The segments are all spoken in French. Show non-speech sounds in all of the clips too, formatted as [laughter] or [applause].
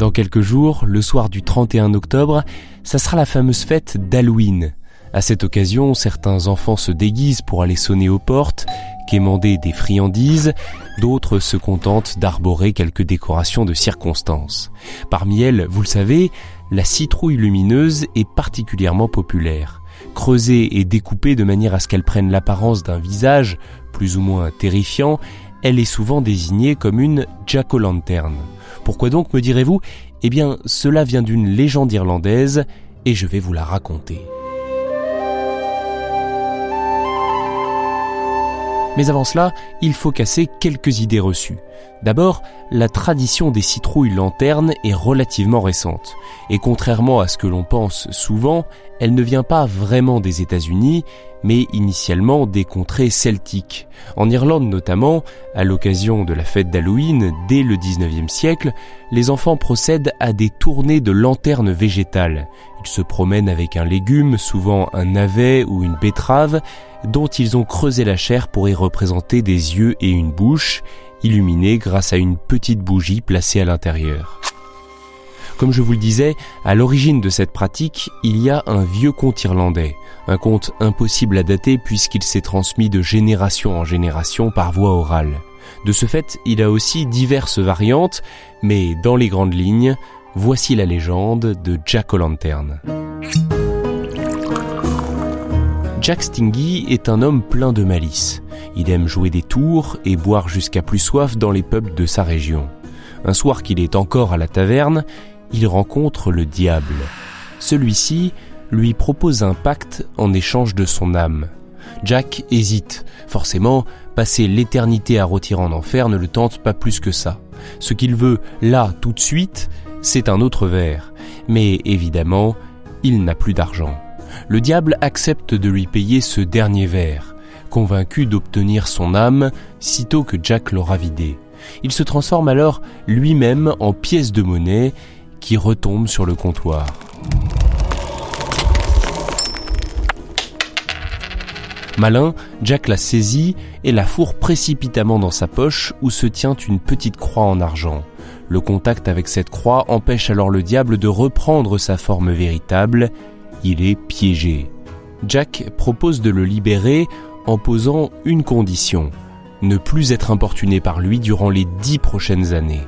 Dans quelques jours, le soir du 31 octobre, ça sera la fameuse fête d'Halloween. À cette occasion, certains enfants se déguisent pour aller sonner aux portes, quémander des friandises, d'autres se contentent d'arborer quelques décorations de circonstance. Parmi elles, vous le savez, la citrouille lumineuse est particulièrement populaire. Creusée et découpée de manière à ce qu'elle prenne l'apparence d'un visage plus ou moins terrifiant, elle est souvent désignée comme une jack-o'-lanterne. Pourquoi donc, me direz-vous? Eh bien, cela vient d'une légende irlandaise et je vais vous la raconter. Mais avant cela, il faut casser quelques idées reçues. D'abord, la tradition des citrouilles lanternes est relativement récente. Et contrairement à ce que l'on pense souvent, elle ne vient pas vraiment des États-Unis, mais initialement des contrées celtiques. En Irlande notamment, à l'occasion de la fête d'Halloween, dès le 19e siècle, les enfants procèdent à des tournées de lanternes végétales. Ils se promènent avec un légume, souvent un navet ou une betterave, dont ils ont creusé la chair pour y représenter des yeux et une bouche, illuminés grâce à une petite bougie placée à l'intérieur. Comme je vous le disais, à l'origine de cette pratique, il y a un vieux conte irlandais, un conte impossible à dater puisqu'il s'est transmis de génération en génération par voie orale. De ce fait, il a aussi diverses variantes, mais dans les grandes lignes, voici la légende de Jack O'Lantern. Jack Stingy est un homme plein de malice. Il aime jouer des tours et boire jusqu'à plus soif dans les pubs de sa région. Un soir qu'il est encore à la taverne, il rencontre le diable. Celui-ci lui propose un pacte en échange de son âme. Jack hésite. Forcément, passer l'éternité à rôtir en enfer ne le tente pas plus que ça. Ce qu'il veut, là, tout de suite, c'est un autre verre. Mais évidemment, il n'a plus d'argent. Le diable accepte de lui payer ce dernier verre, convaincu d'obtenir son âme sitôt que Jack l'aura vidé. Il se transforme alors lui-même en pièce de monnaie qui retombe sur le comptoir. Malin, Jack la saisit et la fourre précipitamment dans sa poche où se tient une petite croix en argent. Le contact avec cette croix empêche alors le diable de reprendre sa forme véritable. Il est piégé. Jack propose de le libérer en posant une condition. Ne plus être importuné par lui durant les dix prochaines années.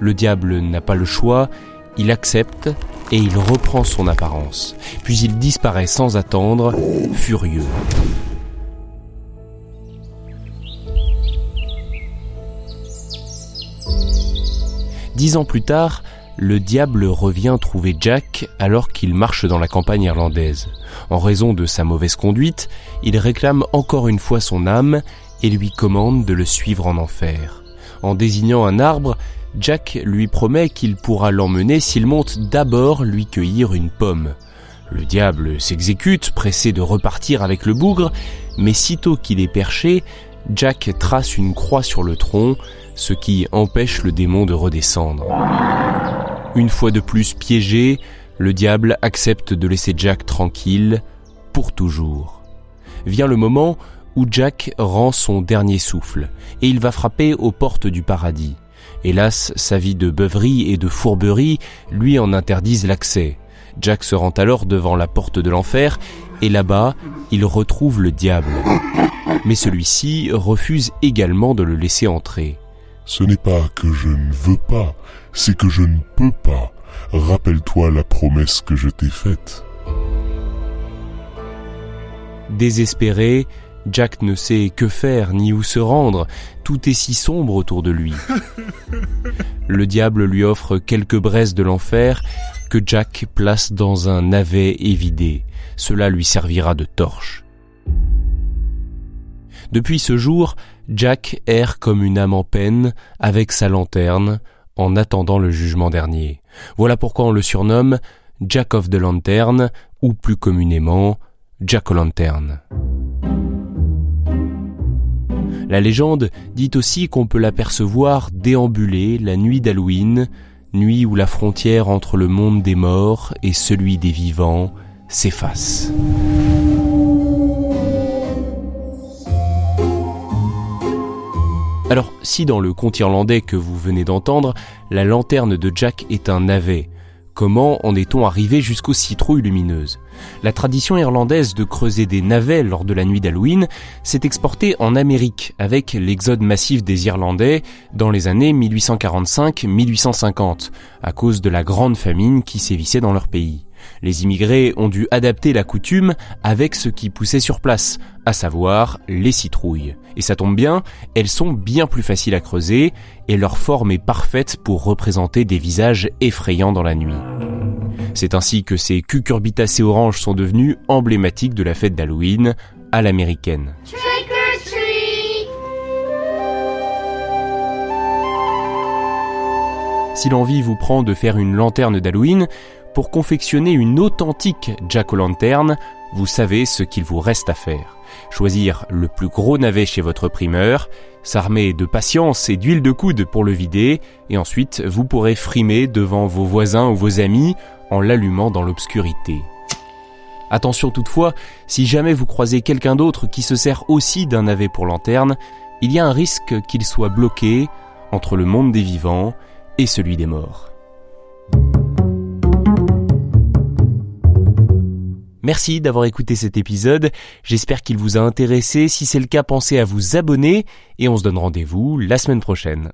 Le diable n'a pas le choix, il accepte et il reprend son apparence. Puis il disparaît sans attendre, furieux. Dix ans plus tard, le diable revient trouver Jack alors qu'il marche dans la campagne irlandaise. En raison de sa mauvaise conduite, il réclame encore une fois son âme et lui commande de le suivre en enfer. En désignant un arbre, Jack lui promet qu'il pourra l'emmener s'il monte d'abord lui cueillir une pomme. Le diable s'exécute, pressé de repartir avec le bougre, mais sitôt qu'il est perché, Jack trace une croix sur le tronc, ce qui empêche le démon de redescendre. Une fois de plus piégé, le diable accepte de laisser Jack tranquille, pour toujours. Vient le moment où Jack rend son dernier souffle, et il va frapper aux portes du paradis. Hélas, sa vie de beuverie et de fourberie lui en interdisent l'accès. Jack se rend alors devant la porte de l'enfer, et là-bas, il retrouve le diable. Mais celui-ci refuse également de le laisser entrer. Ce n'est pas que je ne veux pas, c'est que je ne peux pas. Rappelle-toi la promesse que je t'ai faite. Désespéré, Jack ne sait que faire ni où se rendre, tout est si sombre autour de lui. [laughs] Le diable lui offre quelques braises de l'enfer que Jack place dans un navet évidé. Cela lui servira de torche. Depuis ce jour, Jack erre comme une âme en peine avec sa lanterne en attendant le jugement dernier. Voilà pourquoi on le surnomme Jack of the Lantern ou plus communément Jack O'Lantern. La légende dit aussi qu'on peut l'apercevoir déambuler la nuit d'Halloween, nuit où la frontière entre le monde des morts et celui des vivants s'efface. Si dans le conte irlandais que vous venez d'entendre, la lanterne de Jack est un navet, comment en est-on arrivé jusqu'aux citrouilles lumineuses? La tradition irlandaise de creuser des navets lors de la nuit d'Halloween s'est exportée en Amérique avec l'exode massif des Irlandais dans les années 1845-1850, à cause de la grande famine qui sévissait dans leur pays. Les immigrés ont dû adapter la coutume avec ce qui poussait sur place, à savoir les citrouilles. Et ça tombe bien, elles sont bien plus faciles à creuser et leur forme est parfaite pour représenter des visages effrayants dans la nuit. C'est ainsi que ces cucurbitacées oranges sont devenues emblématiques de la fête d'Halloween à l'américaine. Si l'envie vous prend de faire une lanterne d'Halloween, pour confectionner une authentique jack-o'-lanterne, vous savez ce qu'il vous reste à faire. Choisir le plus gros navet chez votre primeur, s'armer de patience et d'huile de coude pour le vider, et ensuite vous pourrez frimer devant vos voisins ou vos amis en l'allumant dans l'obscurité. Attention toutefois, si jamais vous croisez quelqu'un d'autre qui se sert aussi d'un navet pour lanterne, il y a un risque qu'il soit bloqué entre le monde des vivants et celui des morts. Merci d'avoir écouté cet épisode, j'espère qu'il vous a intéressé, si c'est le cas pensez à vous abonner et on se donne rendez-vous la semaine prochaine.